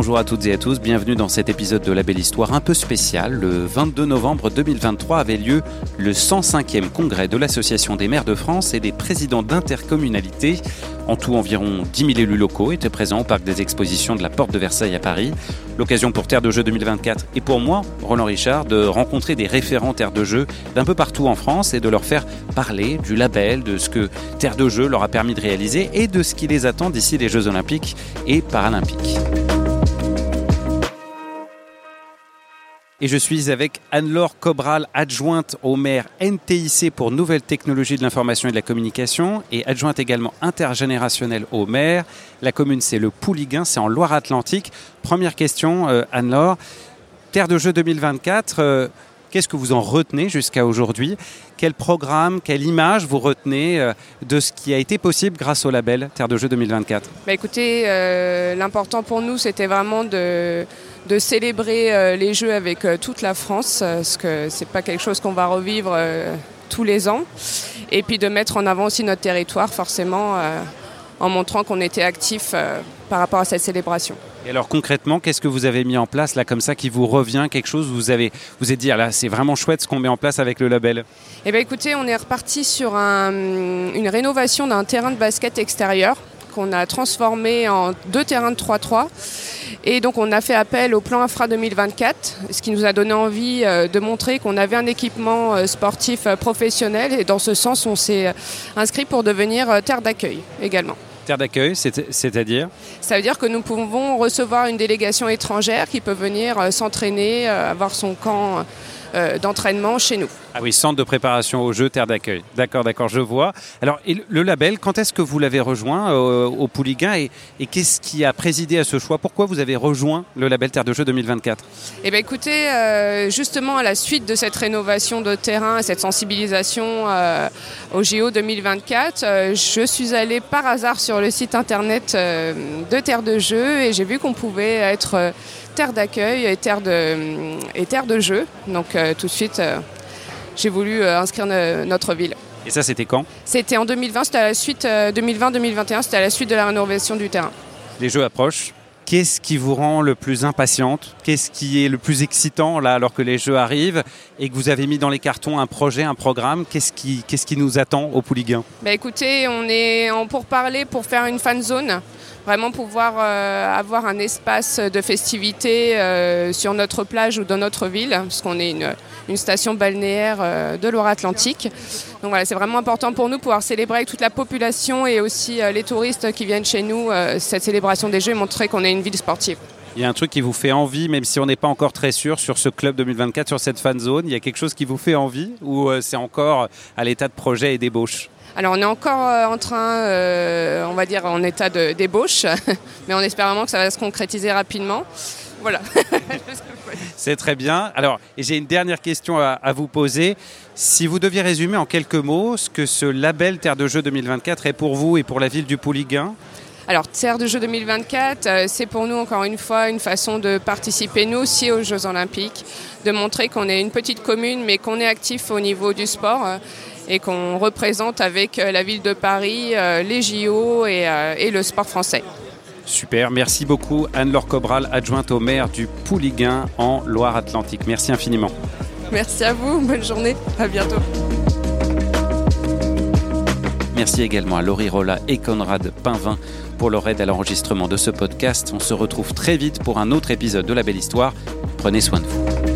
bonjour à toutes et à tous, bienvenue dans cet épisode de La Belle Histoire un peu spécial. Le 22 novembre 2023 avait lieu le 105e congrès de l'Association des maires de France et des présidents d'intercommunalités. En tout, environ 10 000 élus locaux étaient présents au parc des expositions de la Porte de Versailles à Paris. L'occasion pour Terre de Jeux 2024 et pour moi, Roland Richard, de rencontrer des référents Terre de Jeux d'un peu partout en France et de leur faire parler du label, de ce que Terre de Jeux leur a permis de réaliser et de ce qui les attend d'ici les Jeux Olympiques et Paralympiques. Et je suis avec Anne-Laure Cobral, adjointe au maire NTIC pour Nouvelles Technologies de l'Information et de la Communication et adjointe également intergénérationnelle au maire. La commune, c'est le Pouliguin, c'est en Loire-Atlantique. Première question, euh, Anne-Laure. Terre de jeu 2024, euh, qu'est-ce que vous en retenez jusqu'à aujourd'hui? Quel programme, quelle image vous retenez euh, de ce qui a été possible grâce au label Terre de jeu 2024 bah Écoutez, l'important pour nous, c'était vraiment de de célébrer euh, les Jeux avec euh, toute la France, euh, parce que c'est pas quelque chose qu'on va revivre tous les ans. Et puis de mettre en avant aussi notre territoire, forcément, en montrant qu'on était actif par rapport à cette célébration. Et alors concrètement, qu'est-ce que vous avez mis en place là comme ça qui vous revient quelque chose vous avez vous êtes dit ah, là c'est vraiment chouette ce qu'on met en place avec le label? Eh bien écoutez, on est reparti sur une rénovation d'un terrain de basket extérieur qu'on a transformé en deux terrains de 3-3. Et donc on a fait appel au plan Infra 2024, ce qui nous a donné envie euh, de montrer qu'on avait un équipement euh, sportif euh, professionnel. Et dans ce sens, on s'est inscrit pour devenir terre d'accueil également. Terre d'accueil, c'est-à-dire? Ça veut dire que nous pouvons recevoir une délégation étrangère qui peut venir s'entraîner, avoir son camp d'entraînement chez nous. Ah oui, centre de préparation au jeu, terre d'accueil. D'accord, d'accord, je vois. Alors, le label, quand est-ce que vous l'avez rejoint euh, au Pouliguen et, qu'est-ce qui a présidé à ce choix? Pourquoi vous avez rejoint le label Terre de Jeu 2024 Eh bien, écoutez, euh, justement, à la suite de cette rénovation de terrain, cette sensibilisation euh, au JO 2024, je suis allée par hasard sur le site internet de Terre de Jeu et j'ai vu qu'on pouvait être terre d'accueil et terre de, et terre de jeu. Donc, tout de suite j'ai voulu euh, inscrire notre ville. Et ça, c'était quand? C'était en 2020, c'était à la suite 2020-2021, euh, c'était à la suite de la rénovation du terrain. Les jeux approchent. Qu'est-ce qui vous rend le plus impatiente? Qu'est-ce qui est le plus excitant là alors que les jeux arrivent et que vous avez mis dans les cartons un projet, un programme? Qu'est-ce qui, qu'est-ce qui nous attend au Pouliguen bah Écoutez, on est en pourparler pour faire une fan zone vraiment pouvoir euh, avoir un espace de festivité sur notre plage ou dans notre ville, parce qu'on est une, station balnéaire euh, de Loire-Atlantique. Donc voilà, c'est vraiment important pour nous pouvoir célébrer avec toute la population et aussi euh, les touristes qui viennent chez nous euh, cette célébration des Jeux et montrer qu'on est une ville sportive. Il y a un truc qui vous fait envie, même si on n'est pas encore très sûr sur ce club 2024, sur cette fan zone. Il y a quelque chose qui vous fait envie ou c'est encore à l'état de projet et d'ébauche? Alors on est encore en train, on va dire en état d'ébauche, mais on espère vraiment que ça va se concrétiser rapidement. Voilà. C'est très bien. Alors, j'ai une dernière question à, vous poser. Si vous deviez résumer en quelques mots ce que ce label Terre de Jeux 2024 est pour vous et pour la ville du Pouliguen, alors, Terre de Jeux 2024, euh, c'est pour nous encore une fois une façon de participer nous aussi aux Jeux Olympiques, de montrer qu'on est une petite commune mais qu'on est actif au niveau du sport euh, et qu'on représente avec euh, la ville de Paris les JO et le sport français. Super, merci beaucoup Anne-Laure Cobral, adjointe au maire du Pouliguen en Loire-Atlantique. Merci infiniment. Merci à vous, bonne journée, à bientôt. Merci également à Laurie Rolla et Conrad Pinvin pour leur aide à l'enregistrement de ce podcast. On se retrouve très vite pour un autre épisode de La Belle Histoire. Prenez soin de vous.